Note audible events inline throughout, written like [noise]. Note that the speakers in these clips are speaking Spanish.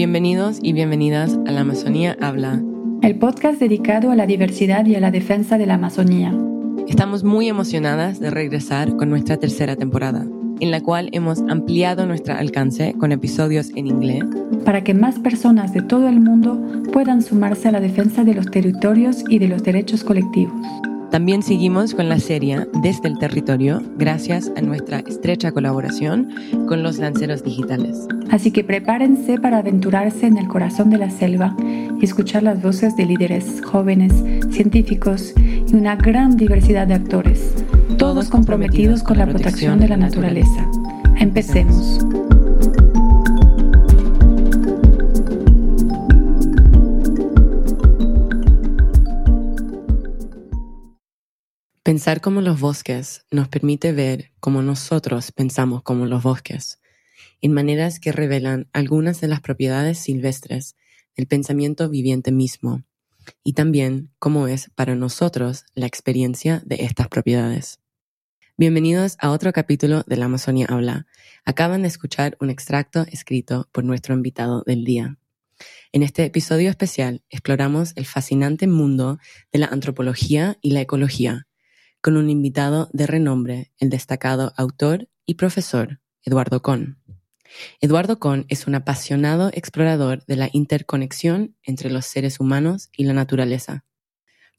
Bienvenidos y bienvenidas a La Amazonía Habla, el podcast dedicado a la diversidad y a la defensa de la Amazonía. Estamos muy emocionadas de regresar con nuestra tercera temporada, en la cual hemos ampliado nuestro alcance con episodios en inglés para que más personas de todo el mundo puedan sumarse a la defensa de los territorios y de los derechos colectivos. También seguimos con la serie Desde el Territorio gracias a nuestra estrecha colaboración con los lanceros digitales. Así que prepárense para aventurarse en el corazón de la selva y escuchar las voces de líderes jóvenes, científicos y una gran diversidad de actores, todos comprometidos con la protección de la naturaleza. Empecemos. Pensar como los bosques nos permite ver cómo nosotros pensamos como los bosques, en maneras que revelan algunas de las propiedades silvestres del pensamiento viviente mismo, y también cómo es para nosotros la experiencia de estas propiedades. Bienvenidos a otro capítulo de la Amazonia Habla. Acaban de escuchar un extracto escrito por nuestro invitado del día. En este episodio especial exploramos el fascinante mundo de la antropología y la ecología con un invitado de renombre, el destacado autor y profesor Eduardo Kohn. Eduardo Kohn es un apasionado explorador de la interconexión entre los seres humanos y la naturaleza.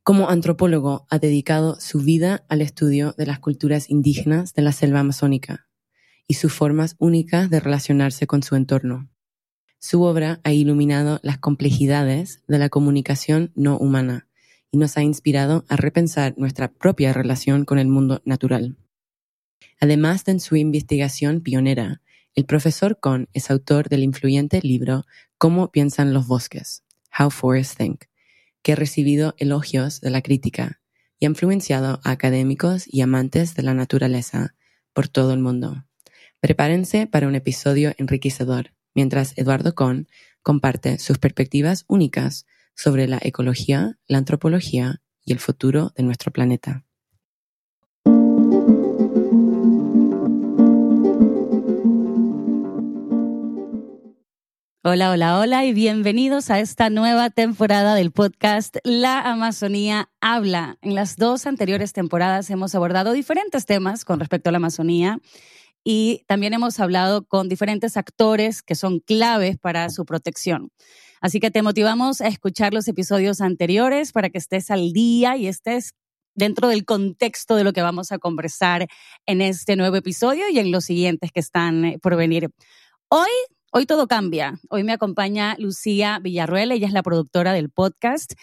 Como antropólogo ha dedicado su vida al estudio de las culturas indígenas de la selva amazónica y sus formas únicas de relacionarse con su entorno. Su obra ha iluminado las complejidades de la comunicación no humana y nos ha inspirado a repensar nuestra propia relación con el mundo natural. Además de en su investigación pionera, el profesor Kohn es autor del influyente libro Cómo piensan los bosques, How Forests Think, que ha recibido elogios de la crítica y ha influenciado a académicos y amantes de la naturaleza por todo el mundo. Prepárense para un episodio enriquecedor, mientras Eduardo Kohn comparte sus perspectivas únicas sobre la ecología, la antropología y el futuro de nuestro planeta. Hola, hola, hola y bienvenidos a esta nueva temporada del podcast La Amazonía Habla. En las dos anteriores temporadas hemos abordado diferentes temas con respecto a la Amazonía y también hemos hablado con diferentes actores que son claves para su protección. Así que te motivamos a escuchar los episodios anteriores para que estés al día y estés dentro del contexto de lo que vamos a conversar en este nuevo episodio y en los siguientes que están eh, por venir. Hoy, hoy todo cambia. Hoy me acompaña Lucía Villarruel, ella es la productora del podcast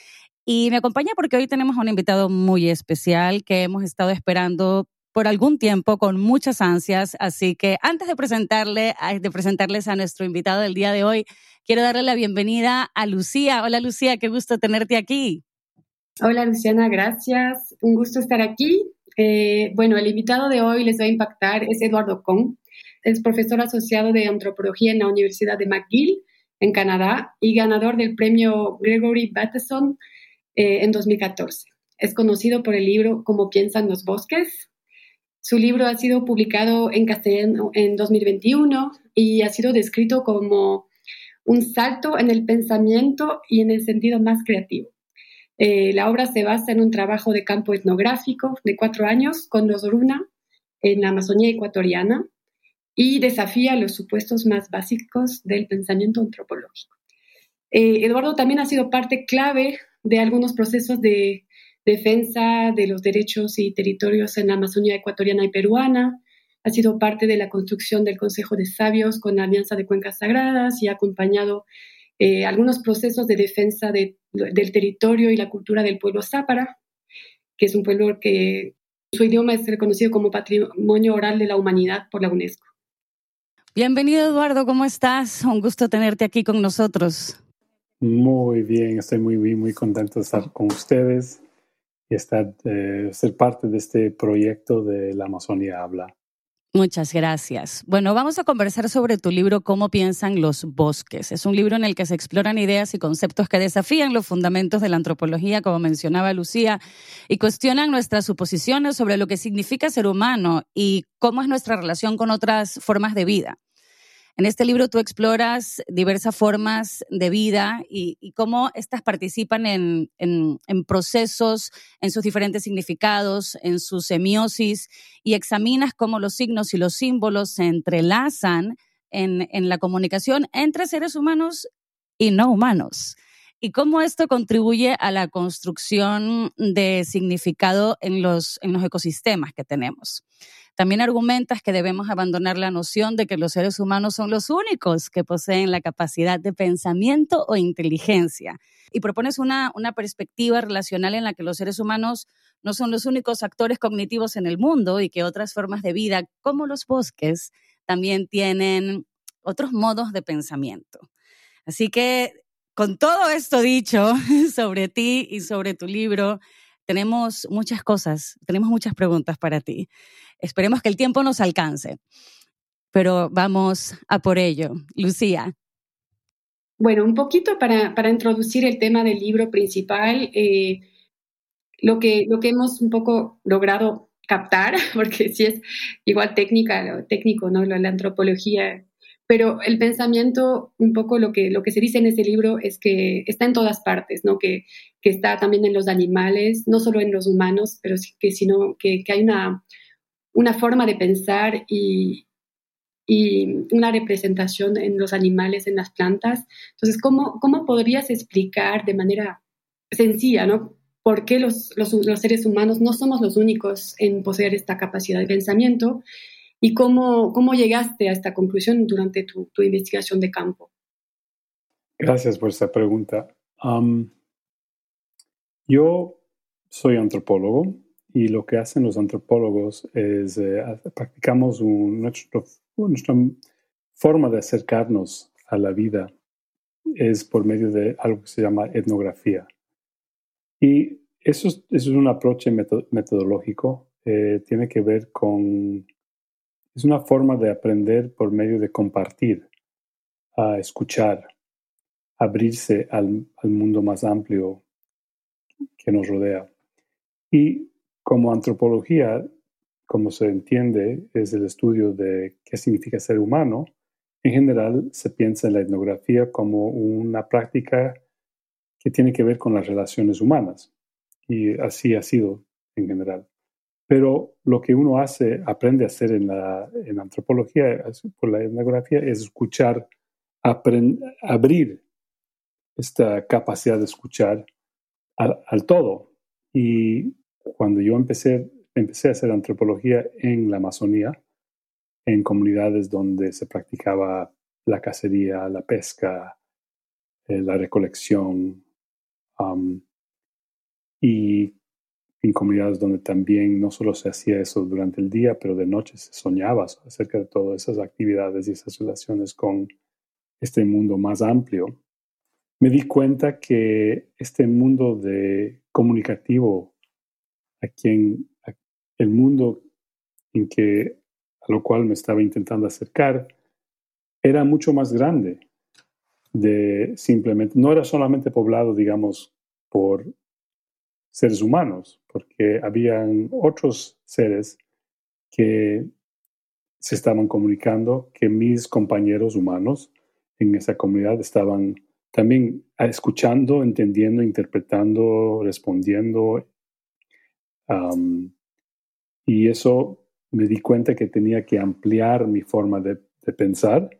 y me acompaña porque hoy tenemos a un invitado muy especial que hemos estado esperando por algún tiempo con muchas ansias, así que antes de presentarle de presentarles a nuestro invitado del día de hoy, quiero darle la bienvenida a Lucía. Hola Lucía, qué gusto tenerte aquí. Hola Luciana, gracias. Un gusto estar aquí. Eh, bueno, el invitado de hoy les va a impactar es Eduardo Kong. Es profesor asociado de antropología en la Universidad de McGill en Canadá y ganador del premio Gregory Bateson eh, en 2014. Es conocido por el libro Cómo piensan los bosques, su libro ha sido publicado en castellano en 2021 y ha sido descrito como un salto en el pensamiento y en el sentido más creativo. Eh, la obra se basa en un trabajo de campo etnográfico de cuatro años con los Runa en la Amazonía ecuatoriana y desafía los supuestos más básicos del pensamiento antropológico. Eh, Eduardo también ha sido parte clave de algunos procesos de defensa de los derechos y territorios en la Amazonía ecuatoriana y peruana. Ha sido parte de la construcción del Consejo de Sabios con la Alianza de Cuencas Sagradas y ha acompañado eh, algunos procesos de defensa del territorio y la cultura del pueblo Zápara, que es un pueblo que su idioma es reconocido como patrimonio oral de la humanidad por la UNESCO. Bienvenido Eduardo, ¿cómo estás? Un gusto tenerte aquí con nosotros. Muy bien, estoy muy, muy, muy contento de estar con ustedes y estar, eh, ser parte de este proyecto de la Amazonía Habla. Muchas gracias. Bueno, vamos a conversar sobre tu libro Cómo piensan los bosques. Es un libro en el que se exploran ideas y conceptos que desafían los fundamentos de la antropología, como mencionaba Lucía, y cuestionan nuestras suposiciones sobre lo que significa ser humano y cómo es nuestra relación con otras formas de vida. En este libro tú exploras diversas formas de vida y, cómo éstas participan en, procesos, en sus diferentes significados, en su semiosis, y examinas cómo los signos y los símbolos se entrelazan en, la comunicación entre seres humanos y no humanos y cómo esto contribuye a la construcción de significado en los ecosistemas que tenemos. También argumentas que debemos abandonar la noción de que los seres humanos son los únicos que poseen la capacidad de pensamiento o inteligencia. Y propones una, una perspectiva relacional en la que los seres humanos no son los únicos actores cognitivos en el mundo y que otras formas de vida, como los bosques, también tienen otros modos de pensamiento. Así que con todo esto dicho [laughs] sobre ti y sobre tu libro, tenemos muchas cosas, tenemos muchas preguntas para ti. Esperemos que el tiempo nos alcance, pero vamos a por ello. Lucía. Bueno, un poquito para, para introducir el tema del libro principal, eh, lo, que, lo que hemos un poco logrado captar, [laughs] porque si es igual técnica, técnico, ¿no? La, la antropología pero el pensamiento, un poco lo que, lo que se dice en ese libro es que está en todas partes, ¿no? que, que está también en los animales, no solo en los humanos, pero que, sino que, que hay una, una forma de pensar y, y, una representación en los animales, en las plantas. Entonces, ¿cómo, cómo podrías explicar de manera sencilla, ¿no? ¿Por qué los, los, los seres humanos no somos los únicos en poseer esta capacidad de pensamiento? ¿Y cómo, cómo llegaste a esta conclusión durante tu, tu investigación de campo? Gracias por esta pregunta. Yo soy antropólogo y lo que hacen los antropólogos es eh, practicamos nuestra forma de acercarnos a la vida es por medio de algo que se llama etnografía. Y eso es, un approach metodológico, eh, tiene que ver con es una forma de aprender por medio de compartir, a escuchar, abrirse al, mundo más amplio que nos rodea. Y como antropología, como se entiende, es el estudio de qué significa ser humano, en general se piensa en la etnografía como una práctica que tiene que ver con las relaciones humanas. Y así ha sido en general. Pero lo que uno hace, aprende a hacer en la en antropología, por la etnografía, es escuchar, abrir esta capacidad de escuchar al, todo. Y cuando yo empecé, empecé a hacer antropología en la Amazonía, en comunidades donde se practicaba la cacería, la pesca, eh, la recolección, y en comunidades donde también no solo se hacía eso durante el día, pero de noche se soñaba acerca de todas esas actividades y esas relaciones con este mundo más amplio, me di cuenta que este mundo de comunicativo, a quien, el mundo en que, a lo cual me estaba intentando acercar, era mucho más grande de simplemente, no era solamente poblado, digamos, por seres humanos, porque habían otros seres que se estaban comunicando, que mis compañeros humanos en esa comunidad estaban también escuchando, entendiendo, interpretando, respondiendo. y eso me di cuenta que tenía que ampliar mi forma de, pensar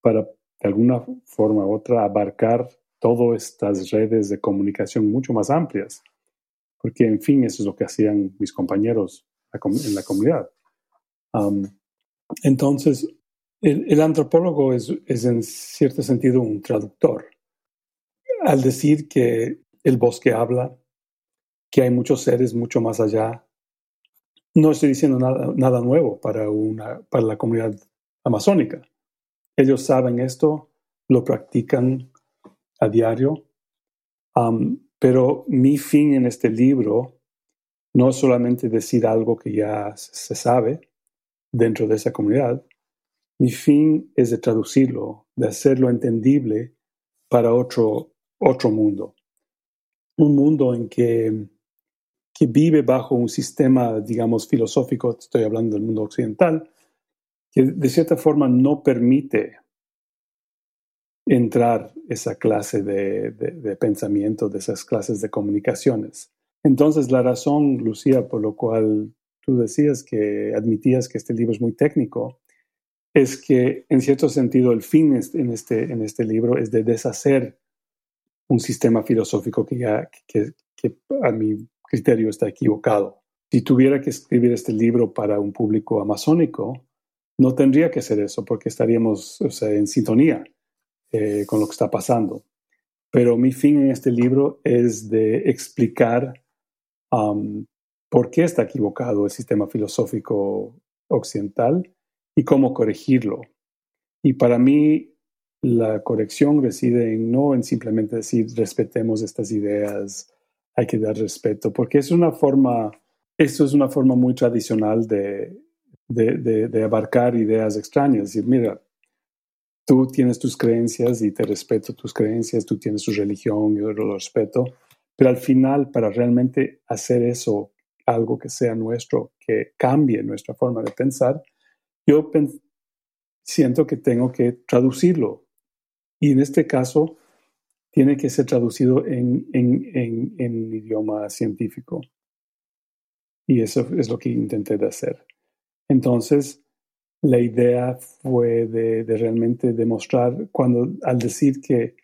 para de alguna forma u otra abarcar todas estas redes de comunicación mucho más amplias porque en fin, eso es lo que hacían mis compañeros en la comunidad. entonces, el, antropólogo es, en cierto sentido un traductor. Al decir que el bosque habla, que hay muchos seres mucho más allá, no estoy diciendo nada, nuevo para, una, para la comunidad amazónica. Ellos saben esto, lo practican a diario. Pero mi fin en este libro no es solamente decir algo que ya se sabe dentro de esa comunidad, mi fin es de traducirlo, de hacerlo entendible para otro, otro mundo. Un mundo en que, que vive bajo un sistema, digamos, filosófico, estoy hablando del mundo occidental, que de cierta forma no permite entrar esa clase de, pensamiento, de esas clases de comunicaciones. Entonces, la razón, Lucía, por lo cual tú decías que admitías que este libro es muy técnico, es que en cierto sentido el fin en este, en este libro es de deshacer un sistema filosófico que a mi criterio está equivocado. Si tuviera que escribir este libro para un público amazónico, no tendría que hacer eso porque estaríamos en sintonía eh, con lo que está pasando. Pero mi fin en este libro es de explicar por qué está equivocado el sistema filosófico occidental y cómo corregirlo. Y para mí la corrección reside en no en simplemente decir respetemos estas ideas, hay que dar respeto, porque es una forma, esto es una forma muy tradicional de, de, abarcar ideas extrañas. Decir, mira, tú tienes tus creencias y te respeto tus creencias, tú tienes tu religión y yo lo respeto, pero al final para realmente hacer eso algo que sea nuestro, que cambie nuestra forma de pensar, yo siento que tengo que traducirlo. Y en este caso, tiene que ser traducido en, en, en, idioma científico. Y eso es lo que intenté de hacer. Entonces, la idea fue de, realmente demostrar, cuando al decir que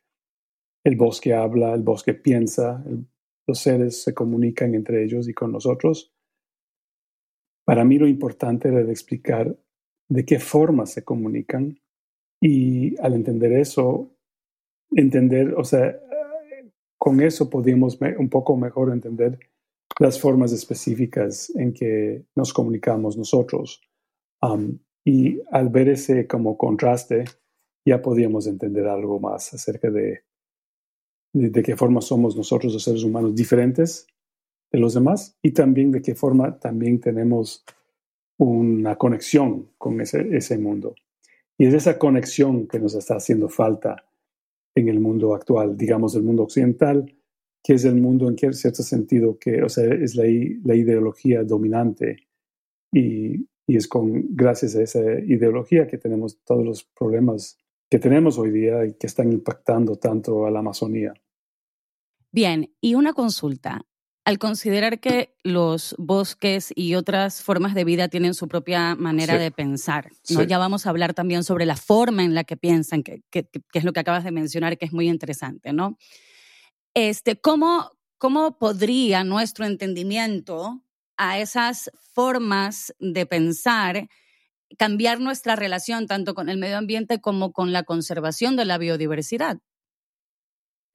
el bosque habla, el bosque piensa, los seres se comunican entre ellos y con nosotros, para mí lo importante era de explicar de qué forma se comunican y al entender eso, entender, o sea, con eso podíamos un poco mejor entender las formas específicas en que nos comunicamos nosotros. y al ver ese como contraste, ya podíamos entender algo más acerca de, de, qué forma somos nosotros los seres humanos diferentes de los demás y también de qué forma también tenemos una conexión con ese, ese mundo. Y es esa conexión que nos está haciendo falta en el mundo actual, digamos, el mundo occidental, que es el mundo en cierto sentido que, o sea, es la, la ideología dominante y, y, es con, gracias a esa ideología que tenemos todos los problemas que tenemos hoy día y que están impactando tanto a la Amazonía. Bien, y una consulta. Al considerar que los bosques y otras formas de vida tienen su propia manera de pensar, ¿no? ya vamos a hablar también sobre la forma en la que piensan, que, que, es lo que acabas de mencionar, que es muy interesante, ¿no? Este, ¿cómo, ¿Cómo podría nuestro entendimiento a esas formas de pensar cambiar nuestra relación tanto con el medio ambiente como con la conservación de la biodiversidad?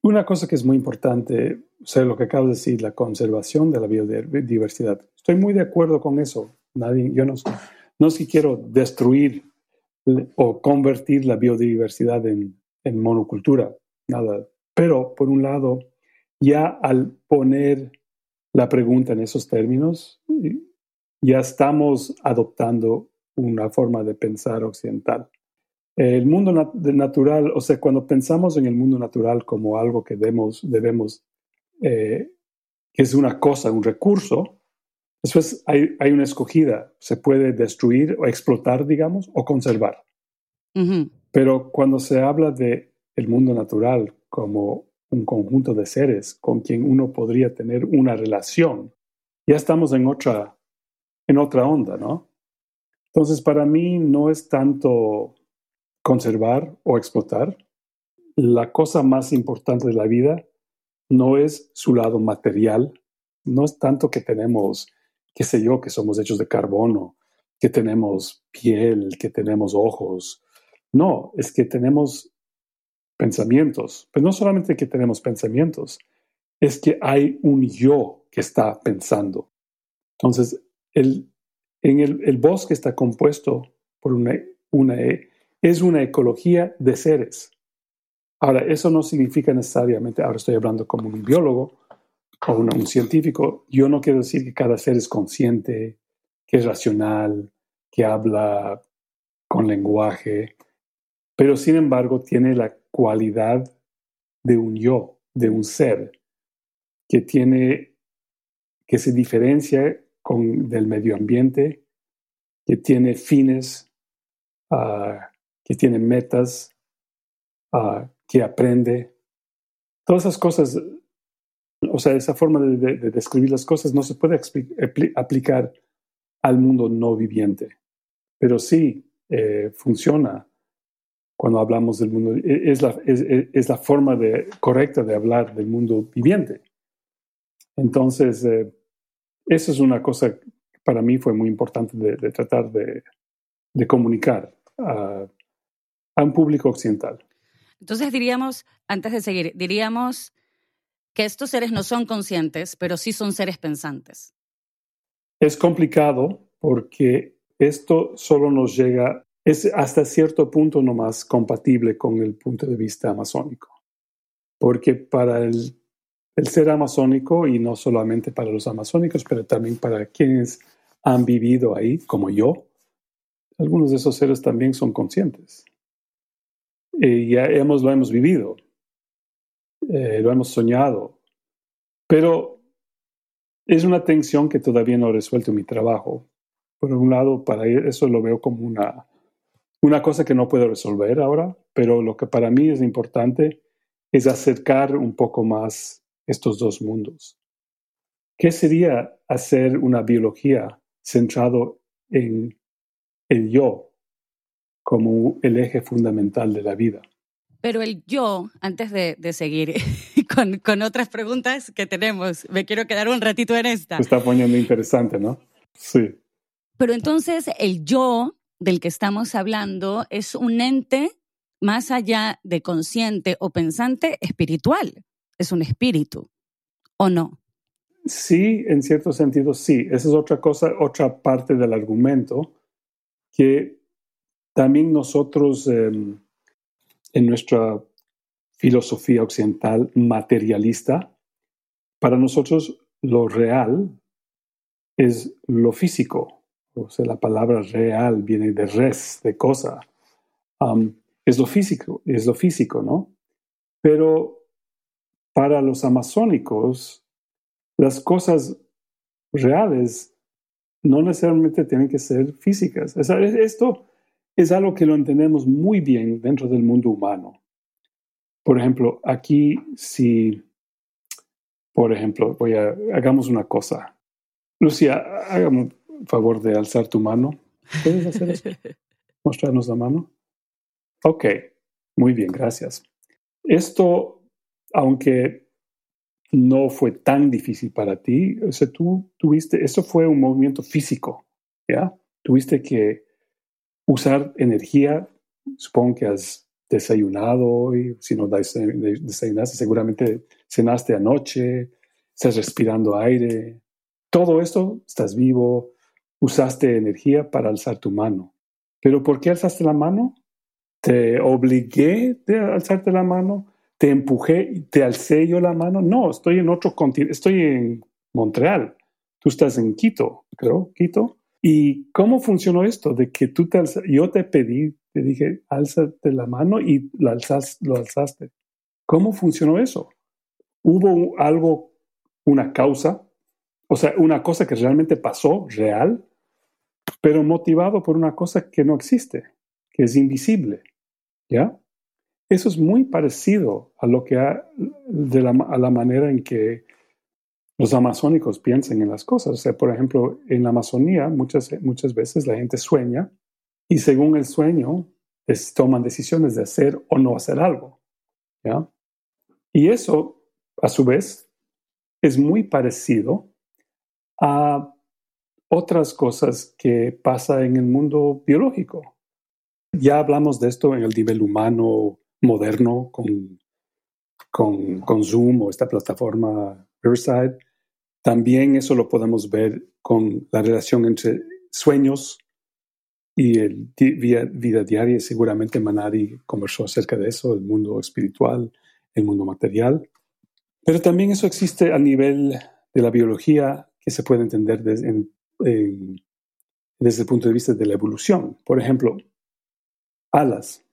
Una cosa que es muy importante, o sea, lo que acabo de decir, la conservación de la biodiversidad. Estoy muy de acuerdo con eso. Nadie, yo no, no es quiero destruir o convertir la biodiversidad en, en monocultura, nada. Pero, por un lado, ya al poner la pregunta en esos términos, ya estamos adoptando una forma de pensar occidental. El mundo natural, o sea, cuando pensamos en el mundo natural como algo que debemos, debemos eh, que es una cosa, un recurso, después hay, hay, una escogida, se puede destruir o explotar, digamos, o conservar. Pero cuando se habla de el mundo natural como un conjunto de seres con quien uno podría tener una relación, ya estamos en otra, en otra onda, ¿no? Entonces, para mí no es tanto conservar o explotar, la cosa más importante de la vida no es su lado material, no es tanto que tenemos, qué sé yo, que somos hechos de carbono, que tenemos piel, que tenemos ojos. No, es que tenemos pensamientos. Pero no solamente que tenemos pensamientos, es que hay un yo que está pensando. Entonces, el, en el, bosque está compuesto por una, una es una ecología de seres. Ahora, eso no significa necesariamente, ahora estoy hablando como un biólogo o un, científico, yo no quiero decir que cada ser es consciente, que es racional, que habla con lenguaje, pero sin embargo tiene la cualidad de un yo, de un ser, que tiene, que se diferencia con, del medio ambiente, que tiene fines, uh, que tiene metas, ah, que aprende. Todas esas cosas, o sea, esa forma de, describir las cosas no se puede aplicar al mundo no viviente, pero sí eh, funciona cuando hablamos del mundo. E, es la, es, la forma correcta de hablar del mundo viviente. Entonces, eh, eso es una cosa que para mí fue muy importante de, tratar de, comunicar a, un público occidental. Entonces diríamos, antes de seguir, diríamos que estos seres no son conscientes, pero sí son seres pensantes. Es complicado porque esto solo nos llega, es hasta cierto punto nomás compatible con el punto de vista amazónico. Porque para el el ser amazónico, y no solamente para los amazónicos, pero también para quienes han vivido ahí, como yo, algunos de esos seres también son conscientes. Ya hemos, lo hemos vivido, eh, lo hemos soñado, pero es una tensión que todavía no he resuelto en mi trabajo. Por un lado, para eso lo veo como una, una cosa que no puedo resolver ahora, pero lo que para mí es importante es acercar un poco más estos dos mundos. ¿Qué sería hacer una biología centrado en el yo como el eje fundamental de la vida? Pero el yo, antes de, seguir [laughs] con, otras preguntas que tenemos, me quiero quedar un ratito en esta. Se está poniendo interesante, ¿no? Sí. Pero entonces el yo del que estamos hablando es un ente más allá de consciente o pensante espiritual es un espíritu, ¿o no? Sí, en cierto sentido sí. Esa es otra cosa, otra parte del argumento, que también nosotros em, en nuestra filosofía occidental materialista, para nosotros lo real es lo físico. O sea, la palabra real viene de res, de cosa. es lo físico, es lo físico, ¿no? Pero para los amazónicos, las cosas reales no necesariamente tienen que ser físicas. Esto es algo que lo entendemos muy bien dentro del mundo humano. Por ejemplo, aquí si, por ejemplo, voy a, hagamos una cosa. Lucía, hágame un favor de alzar tu mano. ¿Puedes hacer eso? [laughs] Mostrarnos la mano. Ok, muy bien, gracias. Esto aunque no fue tan difícil para ti, o sea, tú tuviste, eso fue un movimiento físico, ¿ya? Tuviste que usar energía, supongo que has desayunado hoy, si no desayunaste, seguramente cenaste anoche, estás respirando aire, todo esto, estás vivo, usaste energía para alzar tu mano. Pero ¿por qué alzaste la mano? ¿Te obligué a alzarte la mano? te empujé, te alcé yo la mano. No, estoy en otro continente, estoy en Montreal. Tú estás en Quito, creo, Quito. ¿Y cómo funcionó esto? De que tú te yo te pedí, te dije, álzate la mano y lo, lo alzaste. ¿Cómo funcionó eso? ¿Hubo algo, una causa? O sea, una cosa que realmente pasó, real, pero motivado por una cosa que no existe, que es invisible. ¿Ya? Eso es muy parecido a lo que de la, a la manera en que los amazónicos piensan en las cosas. O sea, por ejemplo, en la Amazonía muchas, muchas veces la gente sueña y según el sueño toman decisiones de hacer o no hacer algo. ¿ya? Y eso, a su vez, es muy parecido a otras cosas que pasa en el mundo biológico. Ya hablamos de esto en el nivel humano, moderno con, con, con, Zoom o esta plataforma Riverside. También eso lo podemos ver con la relación entre sueños y el vida, vida diaria. Seguramente Manari conversó acerca de eso, el mundo espiritual, el mundo material. Pero también eso existe a nivel de la biología que se puede entender desde, desde el punto de vista de la evolución. Por ejemplo, alas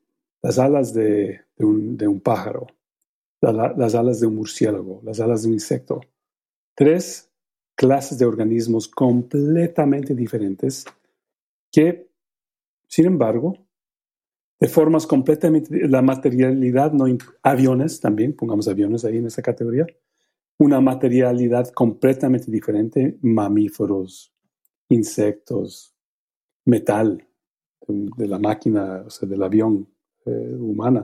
las alas de, un, pájaro, las alas de un murciélago, las alas de un insecto. Tres clases de organismos completamente diferentes que, sin embargo, de formas completamente, la materialidad, no, aviones también, pongamos aviones ahí en esa categoría, una materialidad completamente diferente, mamíferos, insectos, metal, de la máquina, o sea, del avión eh, humana.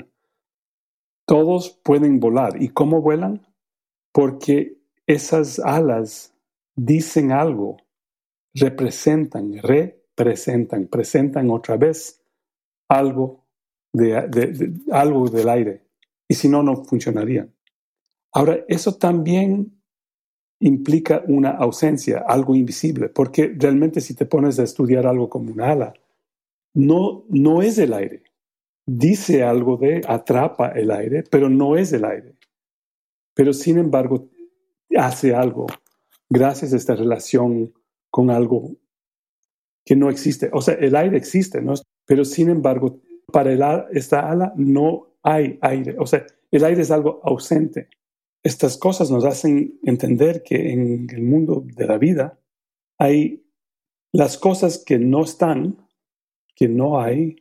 Todos pueden volar. ¿Y cómo vuelan? Porque esas alas dicen algo, representan, representan, presentan otra vez algo, de, algo del aire. Y si no, no funcionarían. Ahora, eso también implica una ausencia, algo invisible, porque realmente si te pones a estudiar algo como un ala, no, no es el aire. Dice algo de atrapa el aire, pero no es el aire. Pero sin embargo, hace algo gracias a esta relación con algo que no existe. O sea, el aire existe, ¿no? pero sin embargo, para el, esta ala no hay aire. O sea, el aire es algo ausente. Estas cosas nos hacen entender que en el mundo de la vida hay las cosas que no están, que no hay,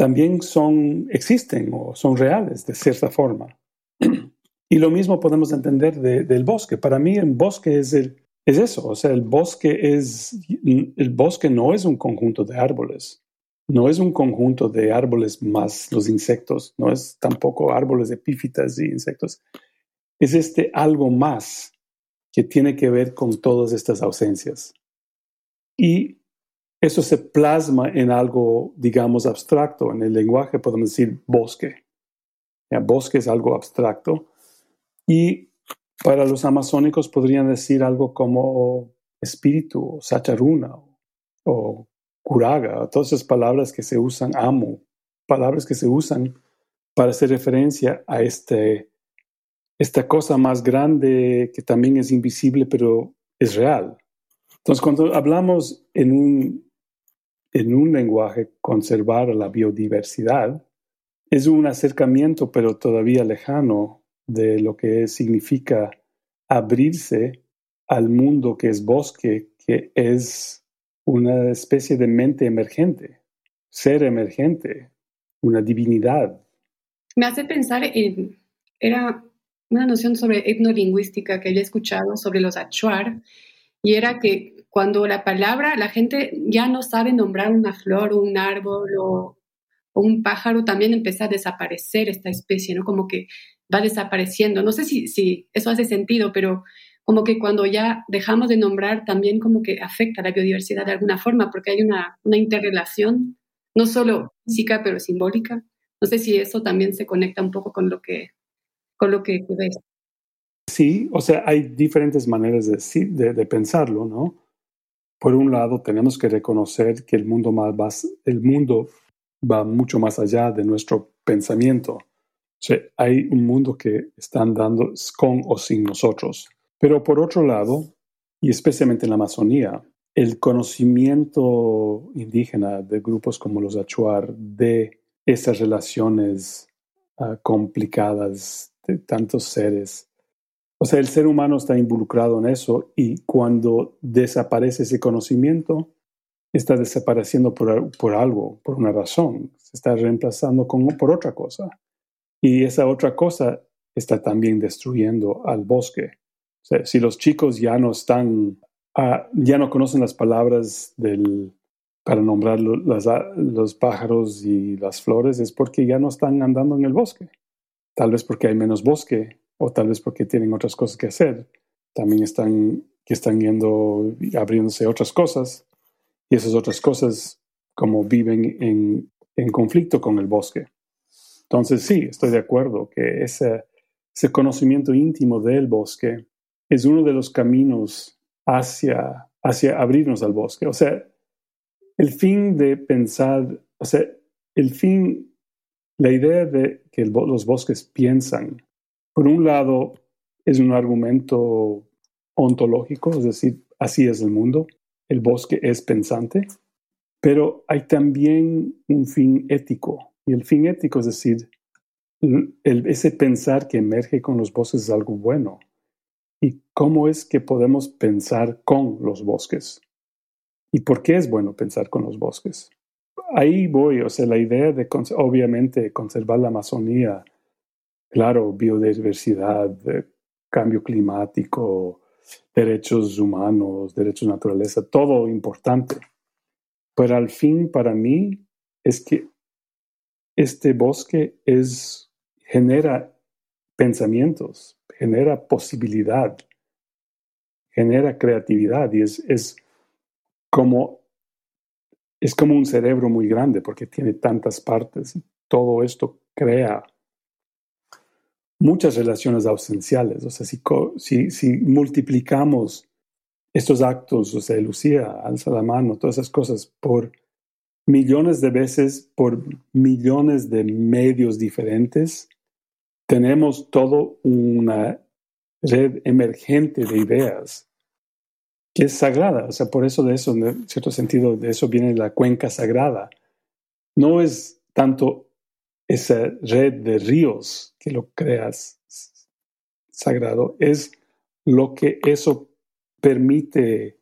también son, existen o son reales de cierta forma. [clears throat] Y lo mismo podemos entender del bosque. Para mí el bosque es, el, es eso, o sea, el bosque, es, el bosque no es un conjunto de árboles, no es un conjunto de árboles más los insectos, no es tampoco árboles epífitas y insectos. Es este algo más que tiene que ver con todas estas ausencias. Y eso se plasma en algo, digamos, abstracto. En el lenguaje podemos decir bosque. bosque es algo abstracto y para los amazónicos podrían decir algo como espíritu, o sacharuna, o curaga, todas esas palabras que se usan, amo, palabras que se usan para hacer referencia a este, esta cosa más grande que también es invisible, pero es real. Entonces, cuando hablamos en un, en un lenguaje conservar la biodiversidad, es un acercamiento, pero todavía lejano de lo que significa abrirse al mundo que es bosque, que es una especie de mente emergente, ser emergente, una divinidad. Me hace pensar en, era una noción sobre etnolingüística que había escuchado sobre los achuar, y era que cuando la palabra, la gente ya no sabe nombrar una flor o un árbol o, o un pájaro, también empieza a desaparecer esta especie, ¿no? Como que va desapareciendo. No sé si, si eso hace sentido, pero como que cuando ya dejamos de nombrar también como que afecta a la biodiversidad de alguna forma, porque hay una, una interrelación, no solo física, pero simbólica. No sé si eso también se conecta un poco con lo que, con lo que ves. Sí, o sea, hay diferentes maneras de, de, de, pensarlo, ¿no? Por un lado, tenemos que reconocer que el mundo, más, el mundo va mucho más allá de nuestro pensamiento hay un mundo que están dando con o sin nosotros. Pero por otro lado, y especialmente en la Amazonía, el conocimiento indígena de grupos como los Achuar de esas relaciones ah, complicadas de tantos seres. O sea, el ser humano está involucrado en eso y cuando desaparece ese conocimiento, está desapareciendo por, por algo, por una razón, se está reemplazando con, por otra cosa. Y esa otra cosa está también destruyendo al bosque. O sea, si los chicos ya no están, ah, ya no conocen las palabras del, para nombrar los pájaros y las flores, es porque ya no están andando en el bosque. Tal vez porque hay menos bosque o tal vez porque tienen otras cosas que hacer. También están, que están yendo, abriéndose otras cosas y esas otras cosas como viven en, en conflicto con el bosque. Entonces, sí, estoy de acuerdo que ese, ese conocimiento íntimo del bosque es uno de los caminos hacia, hacia abrirnos al bosque. O sea, el fin de pensar, o sea, el fin, la idea de que los bosques piensan, por un lado, es un argumento ontológico, es decir, así es el mundo, el bosque es pensante, pero hay también un fin ético y el fin ético es decir, ese pensar que emerge con los bosques es algo bueno. ¿Y cómo es que podemos pensar con los bosques? ¿Y por qué es bueno pensar con los bosques? ahí voy, o sea, la idea de, obviamente, conservar la Amazonía, claro, biodiversidad, cambio climático, derechos humanos, derechos de naturaleza, todo importante. Pero al fin, para mí, es que este bosque es, genera pensamientos, genera posibilidad, genera creatividad y es, es como es como un cerebro muy grande porque tiene tantas partes. Todo esto crea muchas relaciones ausenciales. O sea, si, multiplicamos estos actos, o sea, Lucía, alza la mano, todas esas cosas, por millones de veces, por millones de medios diferentes, tenemos todo una red emergente de ideas que es sagrada. O sea, por eso de eso, en cierto sentido, de eso viene la cuenca sagrada. No es tanto esa red de ríos que lo creas sagrado, es lo que eso permite,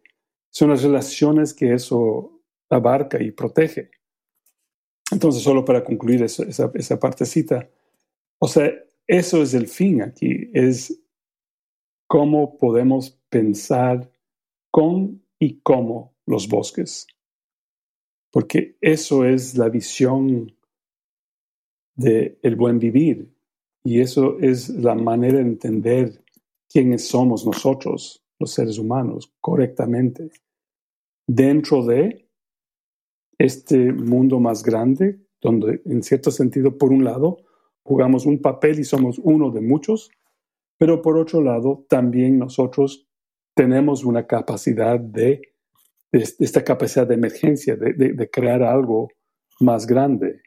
son las relaciones que eso abarca y protege. Entonces, solo para concluir esa, esa partecita, o sea, eso es el fin aquí, es cómo podemos pensar con y como los bosques. Porque eso es la visión del el buen vivir. Y eso es la manera de entender quiénes somos nosotros, los seres humanos, correctamente, dentro de este mundo más grande, donde en cierto sentido, por un lado, jugamos un papel y somos uno de muchos, pero por otro lado, también nosotros tenemos una capacidad de, esta capacidad de emergencia, de, crear algo más grande,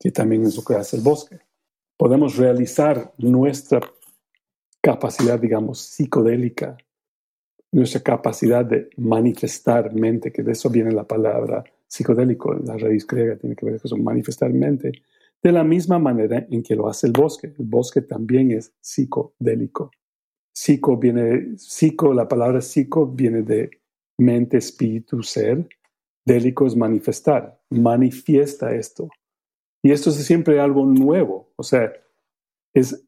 que también es lo que hace el bosque. Podemos realizar nuestra capacidad, digamos, psicodélica, nuestra capacidad de manifestar mente, que de eso viene la palabra psicodélico, la raíz griega tiene que ver con manifestar mente, de la misma manera en que lo hace el bosque. El bosque también es psicodélico. Psico viene, psico, la palabra psico viene de mente, espíritu, ser. Délico es manifestar, manifiesta esto. Y esto es siempre algo nuevo. O sea, es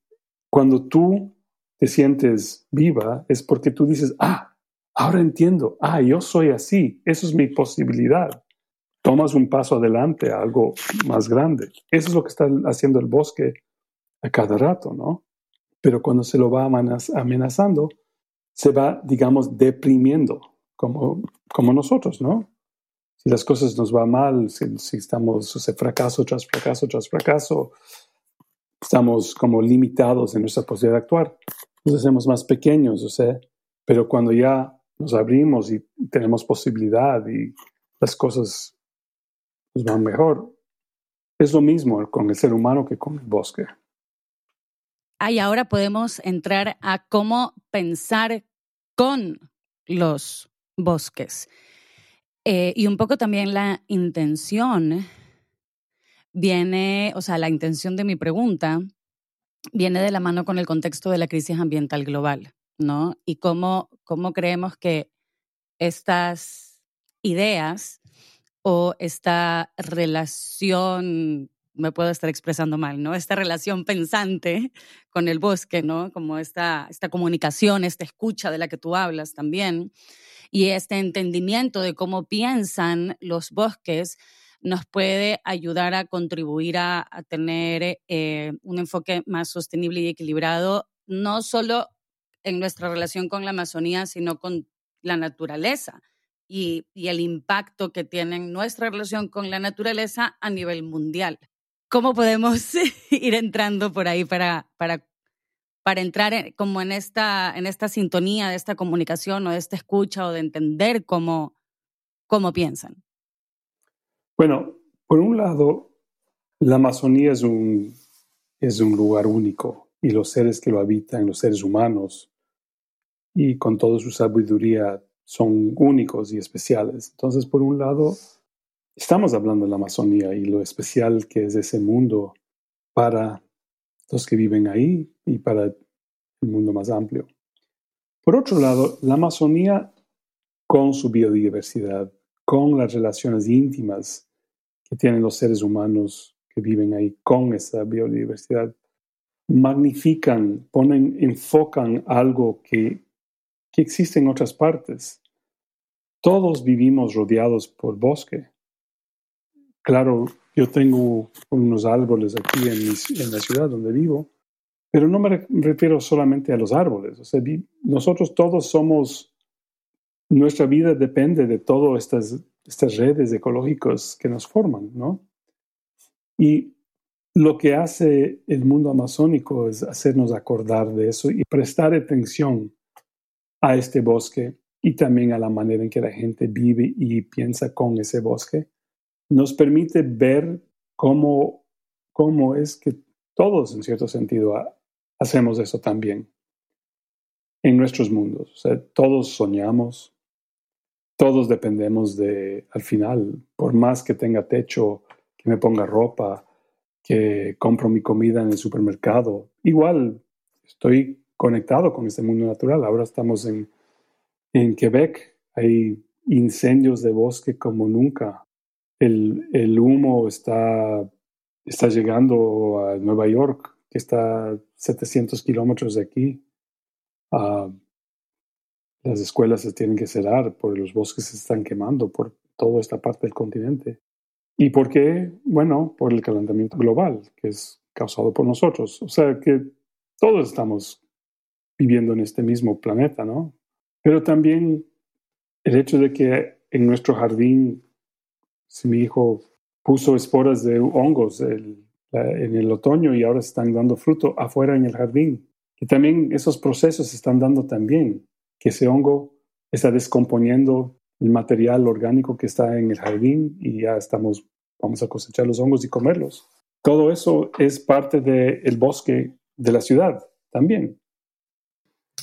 cuando tú te sientes viva, es porque tú dices, ah, ahora entiendo, ah, yo soy así, eso es mi posibilidad. Tomas un paso adelante a algo más grande. Eso es lo que está haciendo el bosque a cada rato, ¿no? pero cuando se lo va amenazando, se va, digamos, deprimiendo, como, como nosotros, ¿no? Si las cosas nos van mal, si, estamos, o sea, fracaso tras fracaso tras fracaso, estamos como limitados en nuestra posibilidad de actuar, nos hacemos más pequeños, o sea, pero cuando ya nos abrimos y tenemos posibilidad y las cosas nos van mejor, es lo mismo con el ser humano que con el bosque y ahora podemos entrar a cómo pensar con los bosques. Eh, y un poco también la intención viene, o sea, la intención de mi pregunta viene de la mano con el contexto de la crisis ambiental global, ¿no? Y cómo, cómo creemos que estas ideas o esta relación me puedo estar expresando mal, ¿no? Esta relación pensante con el bosque, ¿no? Como esta, esta comunicación, esta escucha de la que tú hablas también, y este entendimiento de cómo piensan los bosques nos puede ayudar a contribuir a, tener eh, un enfoque más sostenible y equilibrado, no solo en nuestra relación con la Amazonía, sino con la naturaleza. Y, y, el impacto que tiene nuestra relación con la naturaleza a nivel mundial. ¿Cómo podemos [laughs] ir entrando por ahí para, para, para entrar como en esta, en esta sintonía de esta comunicación o de esta escucha o de entender cómo, cómo piensan? Bueno, por un lado, la Amazonía es un, es un lugar único y los seres que lo habitan, los seres humanos, y con toda su sabiduría son únicos y especiales. Entonces, por un lado, Estamos hablando de la Amazonía y lo especial que es ese mundo para los que viven ahí y para el mundo más amplio. Por otro lado, la Amazonía con su biodiversidad, con las relaciones íntimas que tienen los seres humanos que viven ahí con esa biodiversidad, magnifican, ponen, enfocan algo que, que existe en otras partes. Todos vivimos rodeados por bosque. Claro, yo tengo unos árboles aquí en, la ciudad donde vivo, pero no me refiero solamente a los árboles. O sea, nosotros todos somos, nuestra vida depende de todas estas, estas redes ecológicas que nos forman, ¿no? Y lo que hace el mundo amazónico es hacernos acordar de eso y prestar atención a este bosque y también a la manera en que la gente vive y piensa con ese bosque nos permite ver cómo, cómo es que todos, en cierto sentido, hacemos eso también en nuestros mundos. Todos soñamos, todos dependemos de, al final, por más que tenga techo, que me ponga ropa, que compro mi comida en el supermercado, igual estoy conectado con este mundo natural. Ahora estamos en, en Quebec, hay incendios de bosque como nunca el, humo está, está llegando a Nueva York, que está a 700 kilómetros de aquí. Ah, las escuelas se tienen que cerrar porque los bosques se están quemando por toda esta parte del continente. ¿Y por qué? Bueno, por el calentamiento global, que es causado por nosotros. O sea que todos estamos viviendo en este mismo planeta, ¿no? Pero también el hecho de que en nuestro jardín si mi hijo puso esporas de hongos en el otoño y ahora están dando fruto afuera en el jardín. Y también esos procesos están dando también, que ese hongo está descomponiendo el material orgánico que está en el jardín y ya estamos, vamos a cosechar los hongos y comerlos. Todo eso es parte del bosque de la ciudad también.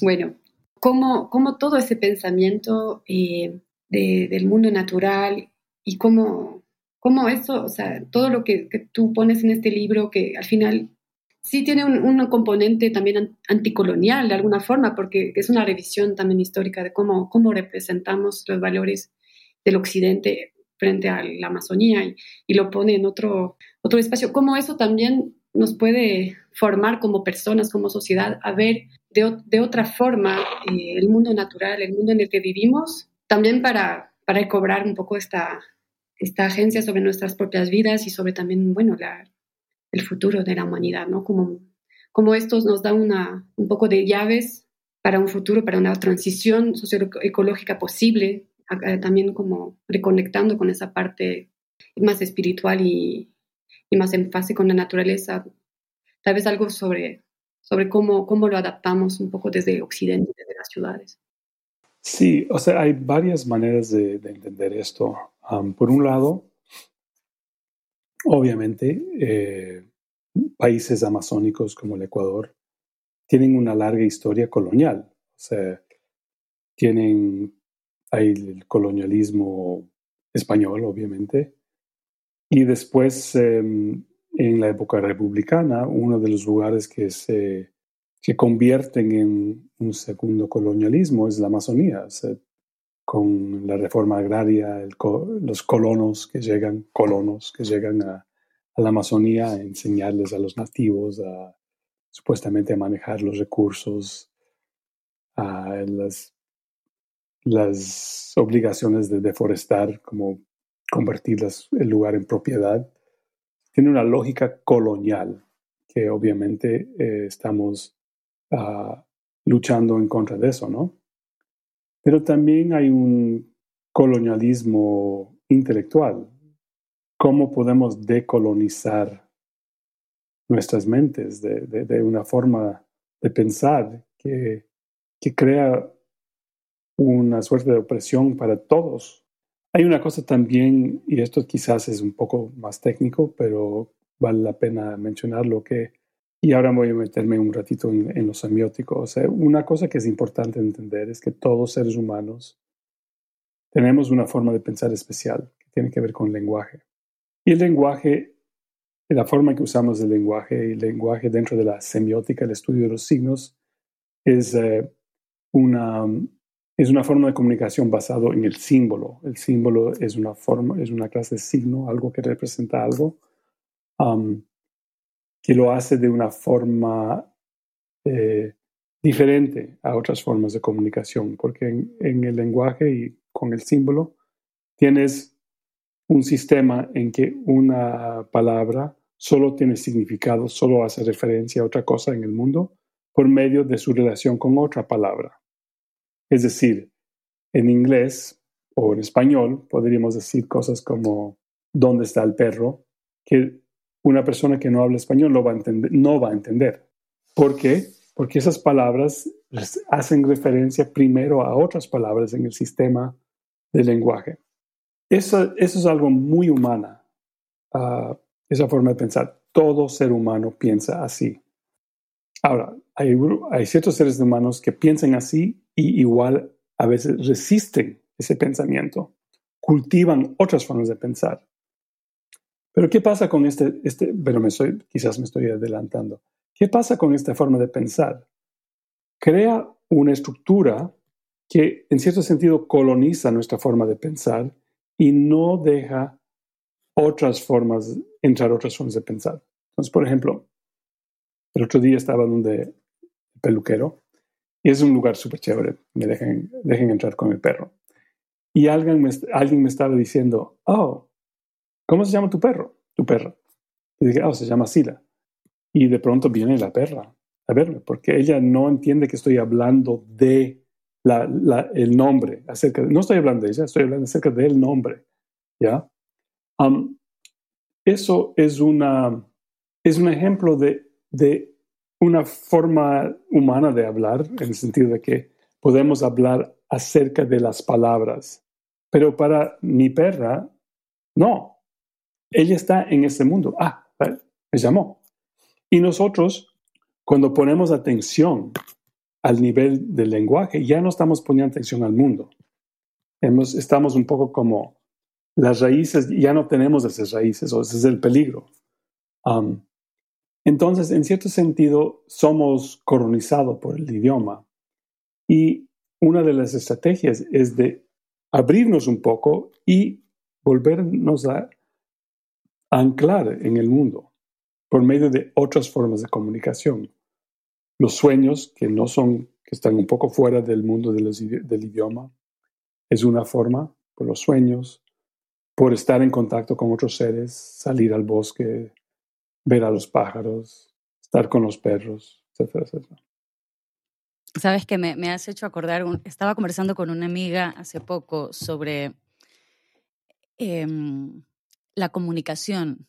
Bueno, como, como todo ese pensamiento eh, del mundo natural y cómo, cómo eso, o sea, todo lo que, tú pones en este libro, que al final sí tiene un, componente también anticolonial de alguna forma, porque es una revisión también histórica de cómo, cómo representamos los valores del Occidente frente a la Amazonía y, lo pone en otro, otro espacio, cómo eso también nos puede formar como personas, como sociedad, a ver de, de otra forma eh, el mundo natural, el mundo en el que vivimos, también para para cobrar un poco esta, esta agencia sobre nuestras propias vidas y sobre también, bueno, la, el futuro de la humanidad, ¿no? Como, como esto nos da una, un poco de llaves para un futuro, para una transición socioecológica posible, también como reconectando con esa parte más espiritual y, y, más en fase con la naturaleza. Tal vez algo sobre, sobre cómo, cómo lo adaptamos un poco desde Occidente, desde las ciudades. Sí, o sea, hay varias maneras de, entender esto. por un lado, obviamente, eh, países amazónicos como el Ecuador tienen una larga historia colonial. O sea, tienen hay el colonialismo español, obviamente, y después, em, en la época republicana, uno de los lugares que se que convierten en un segundo colonialismo es la Amazonía. con la reforma agraria, los colonos que llegan, colonos que llegan a, la Amazonía a enseñarles a los nativos a supuestamente a manejar los recursos, a las, las obligaciones de deforestar, como convertir el lugar en propiedad, tiene una lógica colonial que obviamente eh, estamos Ah, luchando en contra de eso, ¿no? Pero también hay un colonialismo intelectual. ¿Cómo podemos decolonizar nuestras mentes de, una forma de pensar que, que crea una suerte de opresión para todos? Hay una cosa también, y esto quizás es un poco más técnico, pero vale la pena mencionarlo, que y ahora voy a meterme un ratito en, en lo semiótico. O sea, una cosa que es importante entender es que todos seres humanos tenemos una forma de pensar especial que tiene que ver con el lenguaje. Y el lenguaje, la forma que usamos el lenguaje, el lenguaje dentro de la semiótica, el estudio de los signos, es, eh, una, es una forma de comunicación basado en el símbolo. El símbolo es una forma, es una clase de signo, algo que representa algo, um, que lo hace de una forma eh, diferente a otras formas de comunicación, porque en, el lenguaje y con el símbolo tienes un sistema en que una palabra solo tiene significado, solo hace referencia a otra cosa en el mundo por medio de su relación con otra palabra. Es decir, en inglés o en español podríamos decir cosas como ¿dónde está el perro? que una persona que no habla español no va a entender. ¿Por qué? Porque esas palabras hacen referencia primero a otras palabras en el sistema del lenguaje. Eso, eso es algo muy humana, uh, esa forma de pensar. Todo ser humano piensa así. Ahora, hay ciertos seres humanos que piensan así y igual a veces resisten ese pensamiento, cultivan otras formas de pensar. Pero ¿qué pasa con este, este me estoy, quizás me estoy adelantando, ¿qué pasa con esta forma de pensar? Crea una estructura que en cierto sentido coloniza nuestra forma de pensar y no deja otras formas, entrar otras formas de pensar. Entonces, por ejemplo, el otro día estaba donde peluquero y es un lugar súper chévere. Me dejen, dejen entrar con el perro. Y alguien alguien me estaba diciendo, oh, ¿cómo se llama tu perro? Tu perro. Y dije, oh, se llama Sila. Y de pronto viene la perra a verme, porque ella no entiende que estoy hablando de la, el nombre, acerca no estoy hablando de ella, estoy hablando acerca del nombre. ¿Ya? Um, eso es, una, es un ejemplo de, de una forma humana de hablar, en el sentido de que podemos hablar acerca de las palabras. Pero para mi perra, no. Ella está en ese mundo. Ah, me llamó. Y nosotros, cuando ponemos atención al nivel del lenguaje, ya no estamos poniendo atención al mundo. Estamos un poco como las raíces, ya no tenemos esas raíces, o ese es el peligro. Entonces, en cierto sentido, somos colonizados por el idioma. Y una de las estrategias es de abrirnos un poco y volvernos a anclar en el mundo por medio de otras formas de comunicación. Los sueños, que no son, que están un poco fuera del mundo del idioma, es una forma, por los sueños, por estar en contacto con otros seres, salir al bosque, ver a los pájaros, estar con los perros, etcétera, etcétera. Sabes que me, me has hecho acordar, estaba conversando con una amiga hace poco sobre em, la comunicación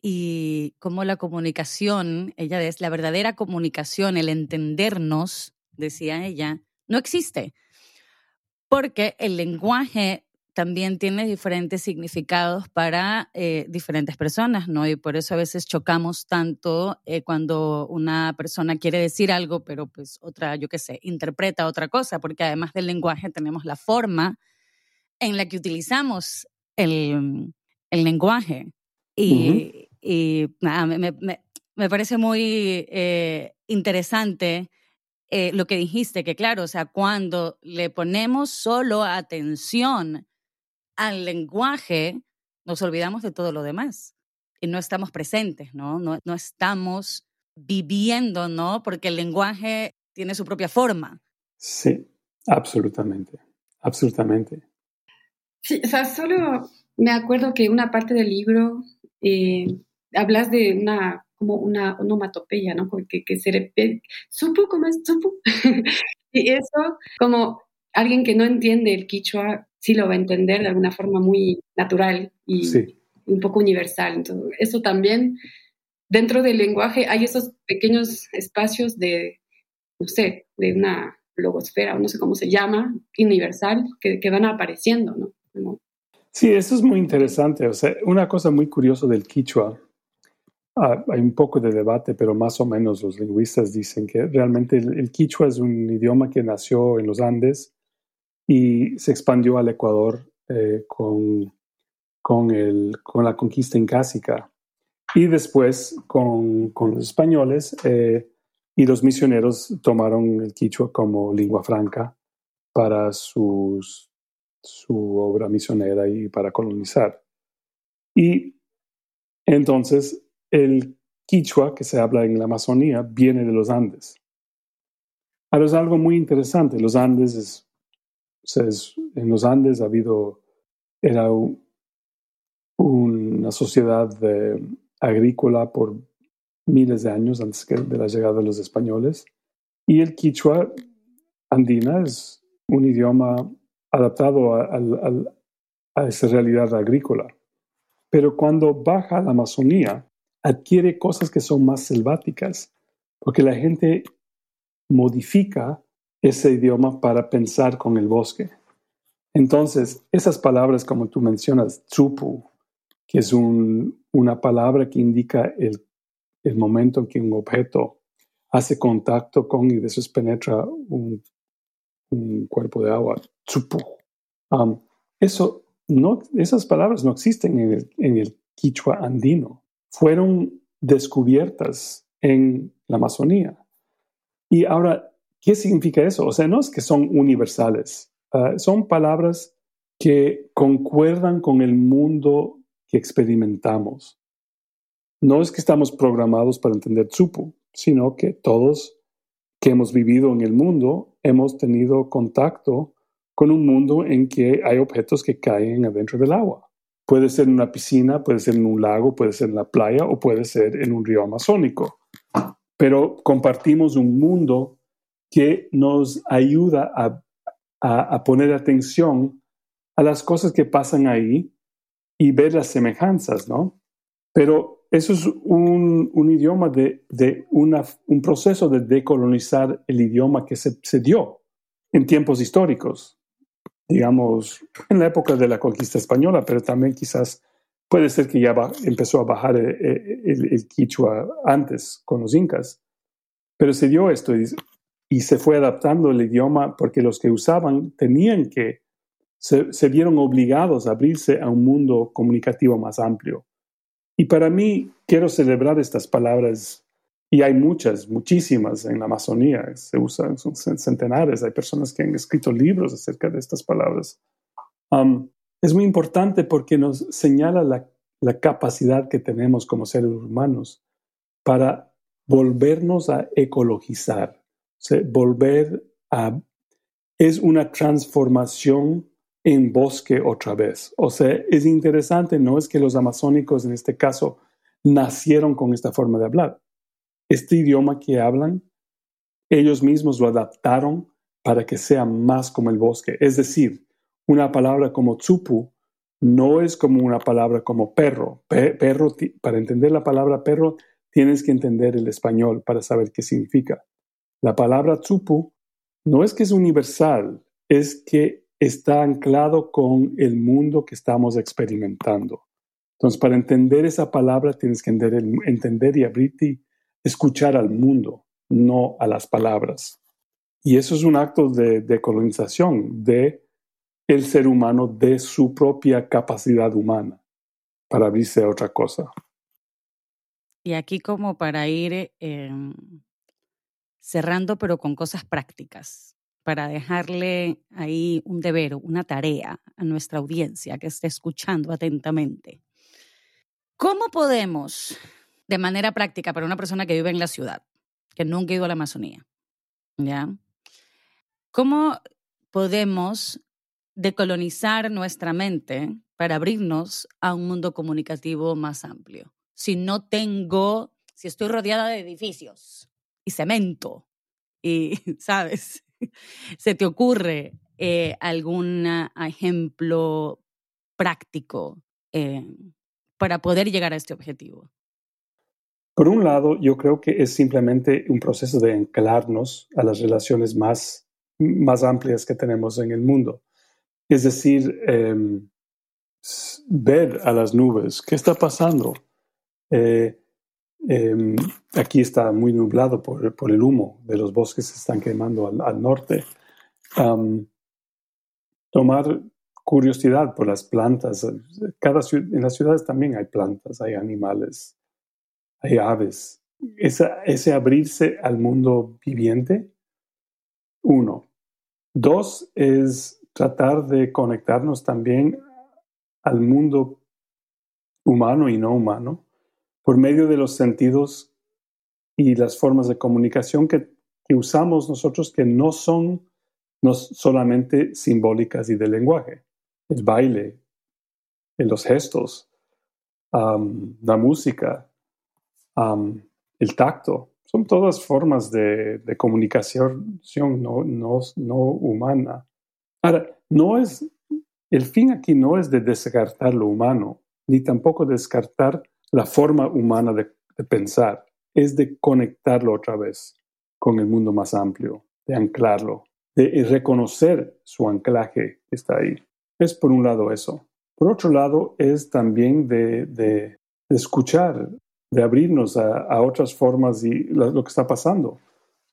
y cómo la comunicación, ella es la verdadera comunicación, el entendernos, decía ella, no existe. Porque el lenguaje también tiene diferentes significados para eh, diferentes personas, ¿no? Y por eso a veces chocamos tanto eh, cuando una persona quiere decir algo, pero pues otra, yo qué sé, interpreta otra cosa, porque además del lenguaje tenemos la forma en la que utilizamos el, el lenguaje. Y, nada, me, me, me, parece muy eh, interesante lo que dijiste, que claro, o sea, cuando le ponemos solo atención al lenguaje, nos olvidamos de todo lo demás y no estamos presentes, ¿no? No, no estamos viviendo, ¿no? Porque el lenguaje tiene su propia forma. Sí, absolutamente, absolutamente. Sí, o sea, solo me acuerdo que una parte del libro eh, hablas de una como una onomatopeya, ¿no? Que, que se repite, supo cómo es supo. [laughs] y eso, como alguien que no entiende el quichua, sí lo va a entender de alguna forma muy natural y, un poco universal. Entonces, eso también, dentro del lenguaje hay esos pequeños espacios de, no sé, de una logosfera, o no sé cómo se llama, universal, que, que van apareciendo, ¿no? Sí, eso es muy interesante. O sea, una cosa muy curiosa del quichua, ah, hay un poco de debate, pero más o menos los lingüistas dicen que realmente el, quichua es un idioma que nació en los Andes y se expandió al Ecuador eh, con, con, el, con, la conquista incásica. Y después con, con los españoles eh, y los misioneros tomaron el quichua como lengua franca para sus, su obra misionera y para colonizar. Y entonces el quichua que se habla en la Amazonía viene de los Andes. Ahora es algo muy interesante. Los Andes es, en los Andes ha habido, era una sociedad agrícola por miles de años antes de la llegada de los españoles. Y el quichua andina es un idioma adaptado a, esa realidad agrícola. Pero cuando baja la Amazonía, adquiere cosas que son más selváticas, porque la gente modifica ese idioma para pensar con el bosque. Entonces, esas palabras como tú mencionas, tsupu, que es una palabra que indica el, momento en que un objeto hace contacto con y después penetra un, cuerpo de agua, Um, eso no, esas palabras no existen en el, en el quichua andino. Fueron descubiertas en la Amazonía. Y ahora, ¿qué significa eso? O sea, no es que son universales, ah, son palabras que concuerdan con el mundo que experimentamos. No es que estamos programados para entender Tsupu, sino que todos que hemos vivido en el mundo hemos tenido contacto con un mundo en que hay objetos que caen adentro del agua. Puede ser en una piscina, puede ser en un lago, puede ser en la playa o puede ser en un río amazónico pero compartimos un mundo que nos ayuda a, poner atención a las cosas que pasan ahí y ver las semejanzas, ¿no? Pero eso es un, idioma de, un proceso de decolonizar el idioma que se, se, dio en tiempos históricos, digamos, en la época de la conquista española, pero también quizás Puede ser que ya empezó a bajar eh, eh, el, quichua antes con los incas, pero se dio esto y, se fue adaptando el idioma porque los que usaban tenían que, se, se vieron obligados a abrirse a un mundo comunicativo más amplio. Y para mí quiero celebrar estas palabras y hay muchas, muchísimas en la Amazonía, se usan, son centenares, hay personas que han escrito libros acerca de estas palabras. Um, es muy importante porque nos señala la, capacidad que tenemos como seres humanos para volvernos a ecologizar, volver a... Es una transformación en bosque otra vez. O sea, es interesante, no es que los amazónicos en este caso nacieron con esta forma de hablar. Este idioma que hablan, ellos mismos lo adaptaron para que sea más como el bosque. Es decir, una palabra como tsupu no es como una palabra como perro. perro. Para entender la palabra perro, tienes que entender el español para saber qué significa. La palabra tsupu no es que es universal, es que está anclado con el mundo que estamos experimentando. Entonces, para entender esa palabra, tienes que entender, entender y abrirte, escuchar al mundo, no a las palabras. Y eso es un acto de, de colonización, de el ser humano de su propia capacidad humana para abrirse a otra cosa. Y aquí como para ir em, cerrando, pero con cosas prácticas, para dejarle ahí un deber, una tarea a nuestra audiencia que esté escuchando atentamente. ¿Cómo podemos, de manera práctica, para una persona que vive en la ciudad, que nunca ha ido a la Amazonía, ¿ya? ¿Cómo podemos decolonizar nuestra mente para abrirnos a un mundo comunicativo más amplio. Si no tengo, si estoy rodeada de edificios y cemento y, [laughs] ¿sabes? ¿Se te ocurre eh, algún ejemplo práctico eh, para poder llegar a este objetivo? Por un lado, yo creo que es simplemente un proceso de anclarnos a las relaciones más, más amplias que tenemos en el mundo. Es decir, em, ver a las nubes, ¿qué está pasando? Eh, em, aquí está muy nublado por, por, el humo de los bosques que se están quemando al, norte. tomar curiosidad por las plantas. Cada, en las ciudades también hay plantas, hay animales, hay aves. ese abrirse al mundo viviente, uno. Dos es tratar de conectarnos también al mundo humano y no humano por medio de los sentidos y las formas de comunicación que, usamos nosotros que no son no solamente simbólicas y de lenguaje. El baile, los gestos, la música, el tacto, son todas formas de, comunicación no, no, no, humana. Ahora, no es, el fin aquí no es de descartar lo humano, ni tampoco descartar la forma humana de, pensar, es de conectarlo otra vez con el mundo más amplio, de anclarlo, de reconocer su anclaje que está ahí. Es por un lado eso. Por otro lado, es también de, de, escuchar, de abrirnos a, otras formas y lo que está pasando.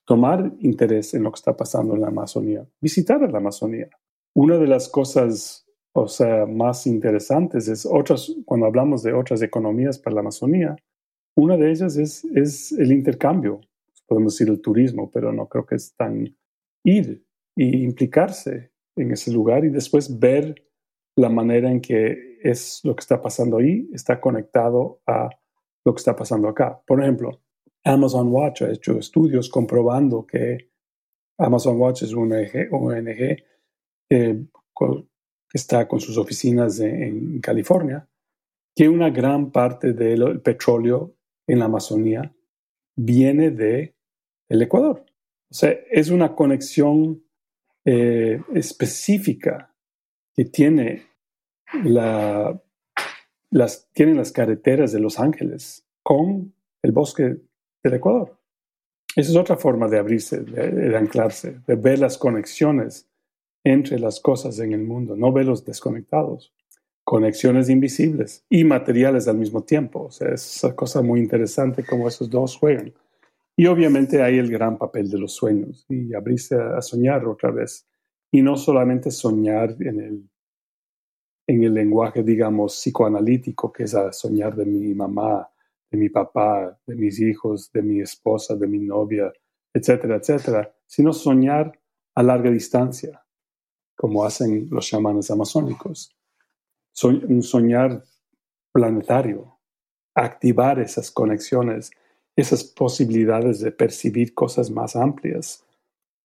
Tomar interés en lo que está pasando en la Amazonía, visitar a la Amazonía. Una de las cosas o sea, más interesantes es otras, cuando hablamos de otras economías para la Amazonía, una de ellas es, es el intercambio, podemos decir el turismo, pero no creo que es tan ir y implicarse en ese lugar y después ver la manera en que es lo que está pasando ahí, está conectado a lo que está pasando acá. Por ejemplo, Amazon Watch ha hecho estudios comprobando que Amazon Watch es una ONG, eh, que está con sus oficinas en, California, que una gran parte del petróleo en la Amazonía viene de Ecuador. O sea, es una conexión eh, específica que tiene la, las, tienen las carreteras de Los Ángeles con el bosque del Ecuador. Esa es otra forma de abrirse, de anclarse, de ver las conexiones entre las cosas en el mundo, no velos desconectados, conexiones invisibles y materiales al mismo tiempo. O sea, es una cosa muy interesante cómo esos dos juegan. Y obviamente hay el gran papel de los sueños y abrirse a, soñar otra vez. Y no solamente soñar en el, en el lenguaje, digamos, psicoanalítico, que es a soñar de mi mamá, de mi papá, de mis hijos, de mi esposa, de mi novia, etcétera, etcétera, sino soñar a larga distancia, como hacen los chamanes amazónicos. un soñar planetario, activar esas conexiones, esas posibilidades de percibir cosas más amplias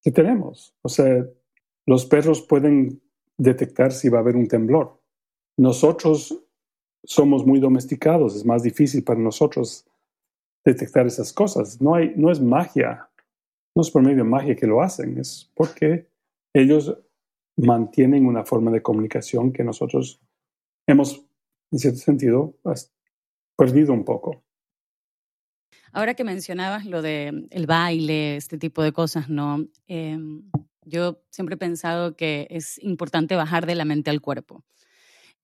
que tenemos. O sea, los perros pueden detectar si va a haber un temblor. Nosotros somos muy domesticados, es más difícil para nosotros detectar esas cosas. No, hay, no es magia, no es por medio de magia que lo hacen, es porque ellos mantienen una forma de comunicación que nosotros hemos, en cierto sentido, perdido un poco. Ahora que mencionabas lo de el baile, este tipo de cosas, ¿no? Em, yo siempre he pensado que es importante bajar de la mente al cuerpo.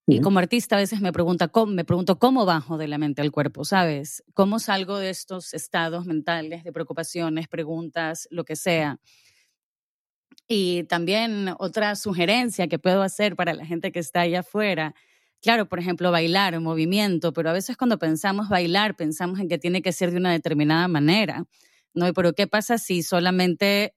Y como artista a veces me, pregunta, ¿cómo, me pregunto cómo bajo de la mente al cuerpo, ¿sabes? ¿Cómo salgo de estos estados mentales, de preocupaciones, preguntas, lo que sea? Y también otra sugerencia que puedo hacer para la gente que está allá afuera, claro, por ejemplo, bailar, movimiento, pero a veces cuando pensamos bailar, pensamos en que tiene que ser de una determinada manera, ¿no? Pero ¿qué pasa si solamente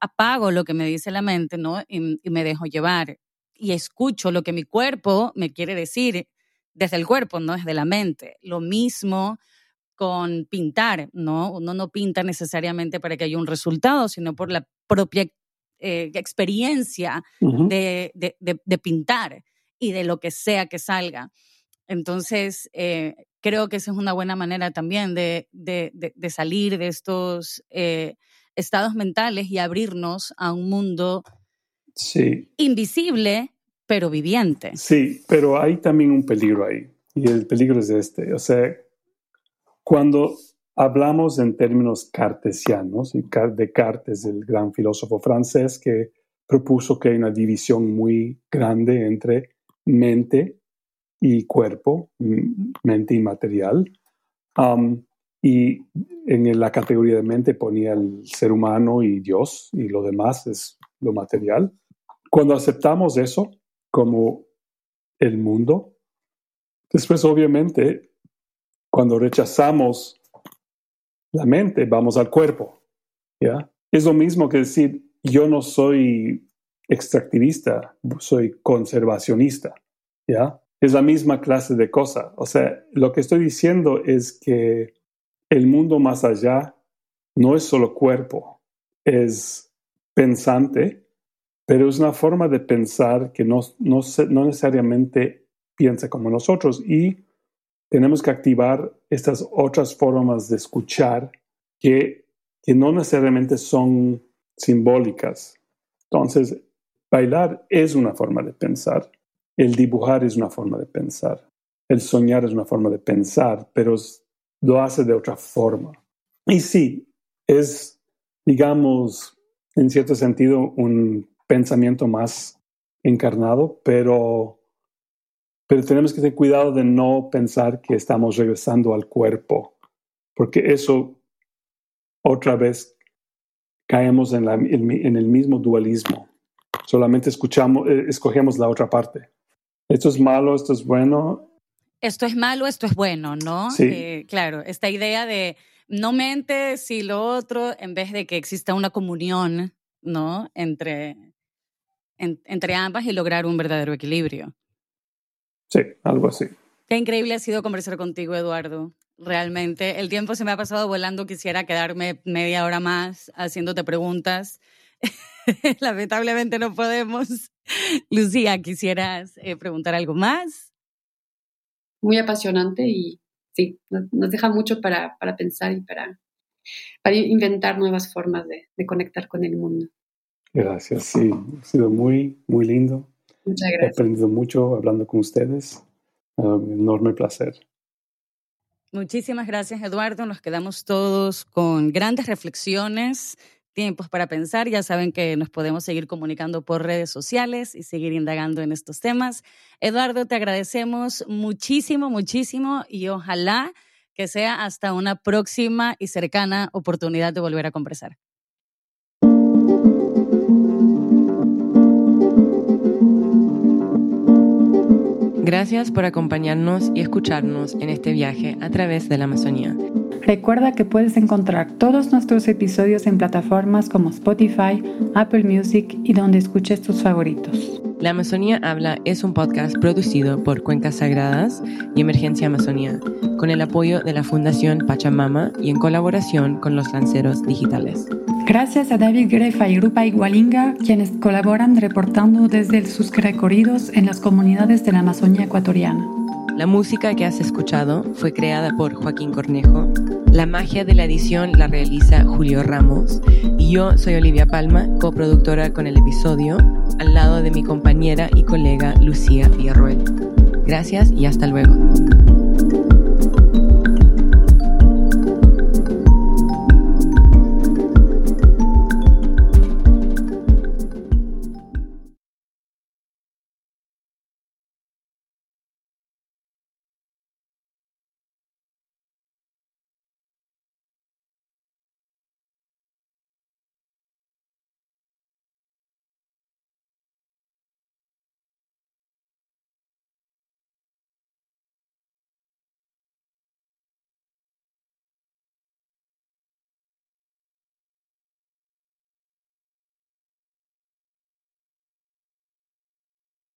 apago lo que me dice la mente, ¿no? Y, y me dejo llevar y escucho lo que mi cuerpo me quiere decir desde el cuerpo, no desde la mente. Lo mismo con pintar, ¿no? Uno no pinta necesariamente para que haya un resultado, sino por la propia eh, experiencia de, de, pintar y de lo que sea que salga. Entonces, eh, creo que esa es una buena manera también de, salir de estos eh, estados mentales y abrirnos a un mundo sí. invisible, pero viviente. Sí, pero hay también un peligro ahí. Y el peligro es este. O sea, cuando hablamos en términos cartesianos, y Descartes, el gran filósofo francés que propuso que hay una división muy grande entre mente y cuerpo, mente y material. y en la categoría de mente ponía el ser humano y Dios, y lo demás es lo material. Cuando aceptamos eso como el mundo, después obviamente, cuando rechazamos la mente, vamos al cuerpo. ¿ya? Es lo mismo que decir, yo no soy extractivista, soy conservacionista, ¿ya? Es la misma clase de cosa. O sea, lo que estoy diciendo es que el mundo más allá no es solo cuerpo, es pensante, pero es una forma de pensar que no, no, no necesariamente piensa como nosotros y tenemos que activar estas otras formas de escuchar que, que no necesariamente son simbólicas. Entonces, bailar es una forma de pensar, el dibujar es una forma de pensar, el soñar es una forma de pensar, pero lo hace de otra forma. Y sí, es, digamos, en cierto sentido, un pensamiento más encarnado, pero, pero tenemos que tener cuidado de no pensar que estamos regresando al cuerpo, porque eso otra vez caemos en, en el mismo dualismo. Solamente escuchamos, eh, escogemos la otra parte. Esto es malo, esto es bueno. Esto es malo, esto es bueno, ¿no? Sí. Eh, claro, esta idea de no mente si lo otro, en vez de que exista una comunión, ¿no? Entre, entre ambas y lograr un verdadero equilibrio. Sí, algo así. Qué increíble ha sido conversar contigo, Eduardo. Realmente, el tiempo se me ha pasado volando. Quisiera quedarme media hora más haciéndote preguntas. [laughs] Lamentablemente no podemos. [laughs] Lucía, ¿quisieras eh, preguntar algo más? Muy apasionante y sí, nos deja mucho para, para pensar y para, para inventar nuevas formas de, de, conectar con el mundo. Gracias, sí, ha sido muy, muy lindo. Muchas gracias. He aprendido mucho hablando con ustedes. Un enorme placer. Muchísimas gracias, Eduardo. Nos quedamos todos con grandes reflexiones, tiempos para pensar. Ya saben que nos podemos seguir comunicando por redes sociales y seguir indagando en estos temas. Eduardo, te agradecemos muchísimo, muchísimo y ojalá que sea hasta una próxima y cercana oportunidad de volver a conversar. Gracias por acompañarnos y escucharnos en este viaje a través de la Amazonía. Recuerda que puedes encontrar todos nuestros episodios en plataformas como Spotify, Apple Music y donde escuches tus favoritos. La Amazonía Habla es un podcast producido por Cuencas Sagradas y Emergencia Amazonía, con el apoyo de la Fundación Pachamama y en colaboración con los lanceros digitales. Gracias a David Grefa y Rupa Igualinga, quienes colaboran reportando desde sus recorridos en las comunidades de la Amazonía ecuatoriana. La música que has escuchado fue creada por Joaquín Cornejo. La magia de la edición la realiza Julio Ramos. Y yo soy Olivia Palma, coproductora con el episodio, al lado de mi compañera y colega Lucía Villarroel. Gracias y hasta luego.